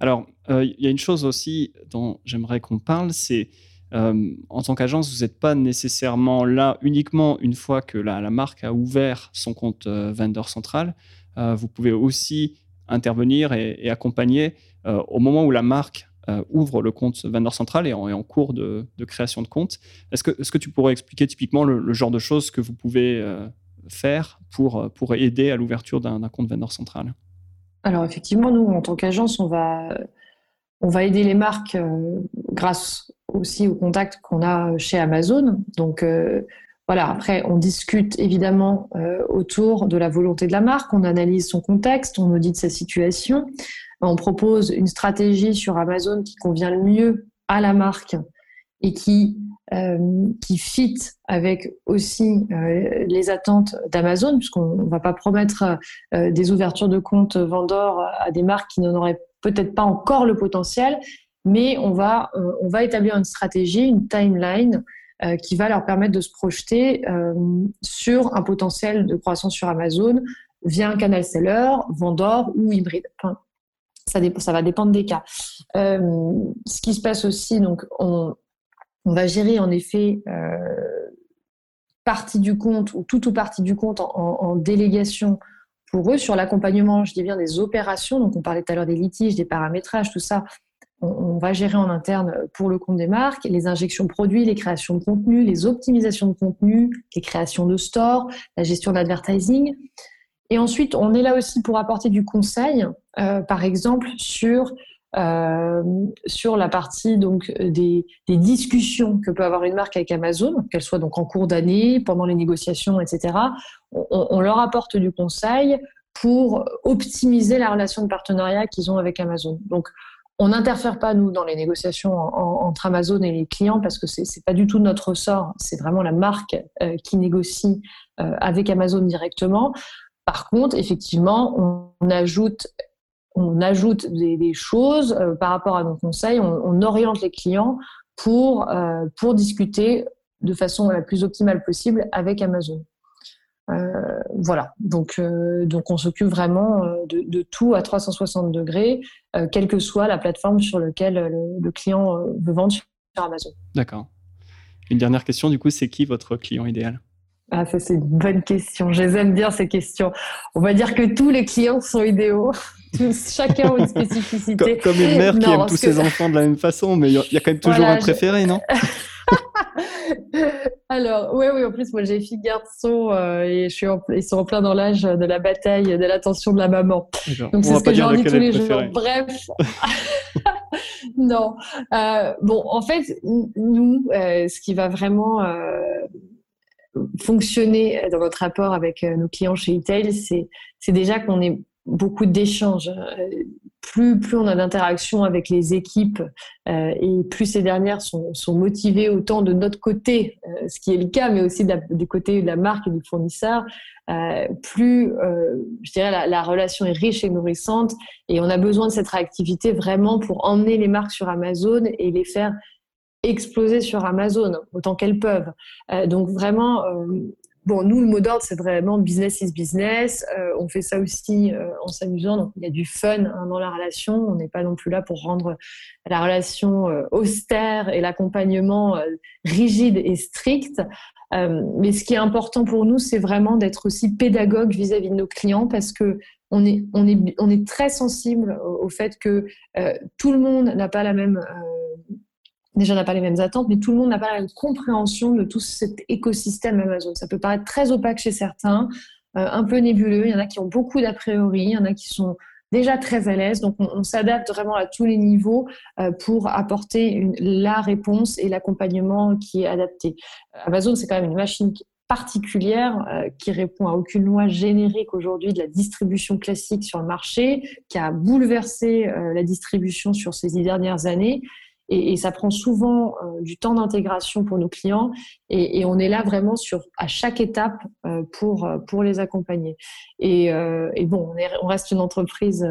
Speaker 1: Alors, euh, il y a une chose aussi dont j'aimerais qu'on parle, c'est euh, en tant qu'agence, vous n'êtes pas nécessairement là uniquement une fois que la, marque a ouvert son compte euh, vendeur central. vous pouvez aussi intervenir et accompagner au moment où la marque euh, ouvre le compte vendor central et en, en cours de, création de compte. Est-ce que, est que tu pourrais expliquer typiquement le, genre de choses que vous pouvez euh, faire pour, euh, pour aider à l'ouverture d'un compte vendor central?
Speaker 2: Alors effectivement, nous, en tant qu'agence, on va, on va aider les marques grâce aussi au contact qu'on a chez Amazon. Donc voilà, après, on discute évidemment autour de la volonté de la marque, on analyse son contexte, on audite sa situation on propose une stratégie sur Amazon qui convient le mieux à la marque et qui, euh, fit avec aussi euh, les attentes d'Amazon, puisqu'on ne va pas promettre euh, des ouvertures de comptes vendeurs à des marques qui n'en auraient peut-être pas encore le potentiel, mais on va, on va établir une stratégie, une timeline qui va leur permettre de se projeter sur un potentiel de croissance sur Amazon via un canal seller, vendeur ou hybride. Ça, va dépendre des cas. Euh, ce qui se passe aussi, donc, on, va gérer en effet euh, partie du compte ou tout ou partie du compte en, délégation pour eux sur l'accompagnement, je dis bien des opérations. Donc, on parlait tout à l'heure des litiges, des paramétrages, tout ça. On, va gérer en interne pour le compte des marques, les injections de produits, les créations de contenu, les optimisations de contenu, les créations de stores, la gestion de l'advertising. Et ensuite, on est là aussi pour apporter du conseil, euh, par exemple sur euh, sur la partie donc des, discussions que peut avoir une marque avec Amazon, qu'elle soit donc en cours d'année, pendant les négociations, etc. On, leur apporte du conseil pour optimiser la relation de partenariat qu'ils ont avec Amazon. Donc, on n'interfère pas nous dans les négociations entre Amazon et les clients parce que c'est n'est pas du tout notre sort. C'est vraiment la marque euh, qui négocie avec Amazon directement. Par contre, effectivement, on ajoute, des, choses euh, par rapport à nos conseils, on, oriente les clients pour, euh, pour discuter de façon la plus optimale possible avec Amazon. Euh, voilà, donc, donc on s'occupe vraiment de, tout à 360 degrés, quelle que soit la plateforme sur laquelle le, client veut vendre sur Amazon.
Speaker 1: D'accord. Une dernière question, du coup, c'est qui votre client idéal?
Speaker 2: Ah, ça, c'est une bonne question. Je les aime bien, ces questions. On va dire que tous les clients sont idéaux. chacun a une spécificité.
Speaker 1: Comme, une mère qui aime tous ses enfants de la même façon, mais il y, a quand même toujours un préféré, non?
Speaker 2: Alors, oui, oui, en plus, moi j'ai filles garçons euh, et je suis ils sont en plein dans l'âge de la bataille de l'attention de la maman. Donc, c'est ce que je dis tous les jours. Bref. non. Euh, bon, en fait, nous, euh, ce qui va vraiment fonctionner dans notre rapport avec nos clients chez Etail, c'est déjà qu'on est beaucoup d'échanges. Euh, plus, on a d'interactions avec les équipes euh, et plus ces dernières sont, motivées autant de notre côté, euh, ce qui est le cas, mais aussi du côté de la marque et du fournisseur, plus je dirais la, relation est riche et nourrissante et on a besoin de cette réactivité vraiment pour emmener les marques sur Amazon et les faire exploser sur Amazon autant qu'elles peuvent. donc vraiment, Bon, nous, le mot d'ordre, c'est vraiment business is business. Euh, on fait ça aussi euh, en s'amusant. Donc, il y a du fun hein, dans la relation. On n'est pas non plus là pour rendre la relation euh, austère et l'accompagnement rigide et strict. mais ce qui est important pour nous, c'est vraiment d'être aussi pédagogue vis-à-vis de nos clients parce que on est, on est, on est très sensible au, fait que tout le monde n'a pas la même déjà n'a pas les mêmes attentes, mais tout le monde n'a pas la même compréhension de tout cet écosystème Amazon. Ça peut paraître très opaque chez certains, euh, un peu nébuleux. Il y en a qui ont beaucoup d'a priori, il y en a qui sont déjà très à l'aise. Donc, on, s'adapte vraiment à tous les niveaux euh, pour apporter la réponse et l'accompagnement qui est adapté. Amazon, c'est quand même une machine particulière euh, qui répond à aucune loi générique aujourd'hui de la distribution classique sur le marché, qui a bouleversé la distribution sur ces dix dernières années et, ça prend souvent euh, du temps d'intégration pour nos clients et, on est là vraiment sur à chaque étape euh, pour euh, pour les accompagner. Et, bon, on, est, on, reste une entreprise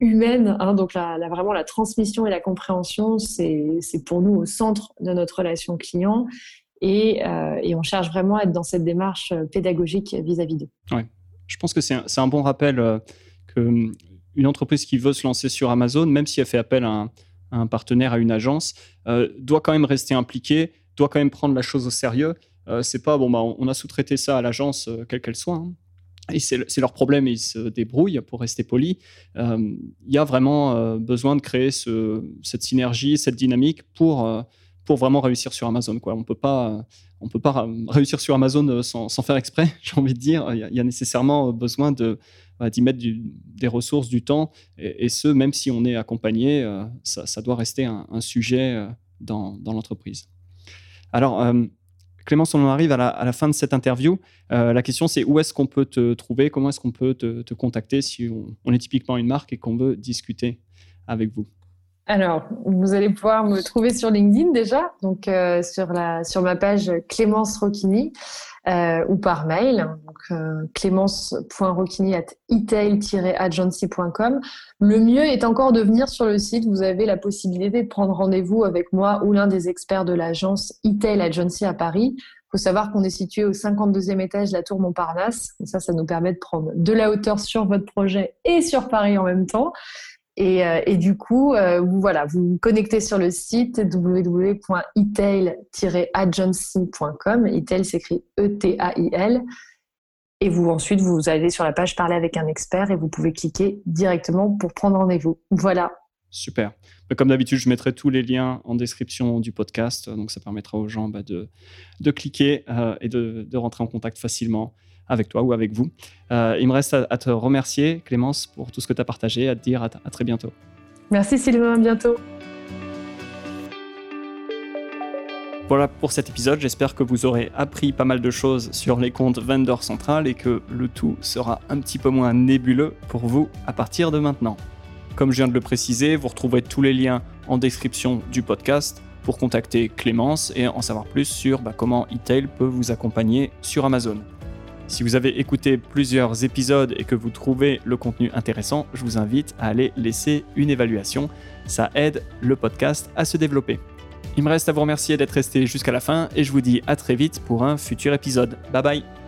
Speaker 2: humaine, hein, donc la, vraiment la transmission et la compréhension, c'est pour nous au centre de notre relation client. Et, et, on cherche vraiment à être dans cette démarche pédagogique vis-à-vis d'eux.
Speaker 1: Ouais. Je pense que c'est un, un, bon rappel que hum, entreprise qui veut se lancer sur Amazon, même si elle fait appel à un, un partenaire, à une agence, euh, doit quand même rester impliqué, doit quand même prendre la chose au sérieux. Euh, c'est pas, bon, bah, on a sous-traité ça à l'agence, euh, quelle qu'elle soit. Hein. Et c'est leur problème et ils se débrouillent, pour rester poli. Il y a vraiment besoin de créer ce, cette synergie, cette dynamique pour, pour vraiment réussir sur Amazon. Quoi. On ne peut pas réussir sur Amazon sans, sans faire exprès, j'ai envie de dire. Il y, a nécessairement besoin de, d'y mettre des ressources, du temps, et, ce, même si on est accompagné, euh, ça, doit rester un, sujet euh, dans, l'entreprise. Alors, euh, Clémence, on arrive à la, fin de cette interview. la question, c'est où est-ce qu'on peut te trouver? Comment est-ce qu'on peut te, contacter si on, est typiquement une marque et qu'on veut discuter avec vous?
Speaker 2: Alors, vous allez pouvoir me trouver sur LinkedIn déjà, donc sur, la, sur ma page Clémence Rocchini. Euh, ou par mail, donc euh, clémence.roquini@etail-agency.com. Le mieux est encore de venir sur le site. Vous avez la possibilité de prendre rendez-vous avec moi ou l'un des experts de l'agence Etail Agency à Paris. Il faut savoir qu'on est situé au 52e étage de la tour Montparnasse. ça, ça nous permet de prendre de la hauteur sur votre projet et sur Paris en même temps. Et, euh, et, du coup, euh, vous, voilà, vous connectez sur le site www.etail-agency.com. Etail s'écrit E-T-A-I-L. Et vous ensuite, vous allez sur la page Parler avec un expert et vous pouvez cliquer directement pour prendre rendez-vous. Voilà.
Speaker 1: Super. Comme d'habitude, je mettrai tous les liens en description du podcast. Donc, ça permettra aux gens bah, de, de, cliquer euh, et de, rentrer en contact facilement avec toi ou avec vous. Euh, il me reste à, te remercier, Clémence, pour tout ce que tu as partagé, à te dire à, très bientôt.
Speaker 2: Merci Sylvain, à bientôt.
Speaker 1: Voilà pour cet épisode, j'espère que vous aurez appris pas mal de choses sur les comptes Vendor Central et que le tout sera un petit peu moins nébuleux pour vous à partir de maintenant. Comme je viens de le préciser, vous retrouverez tous les liens en description du podcast pour contacter Clémence et en savoir plus sur bah, comment eTail peut vous accompagner sur Amazon. Si vous avez écouté plusieurs épisodes et que vous trouvez le contenu intéressant, je vous invite à aller laisser une évaluation. Ça aide le podcast à se développer. Il me reste à vous remercier d'être resté jusqu'à la fin et je vous dis à très vite pour un futur épisode. Bye bye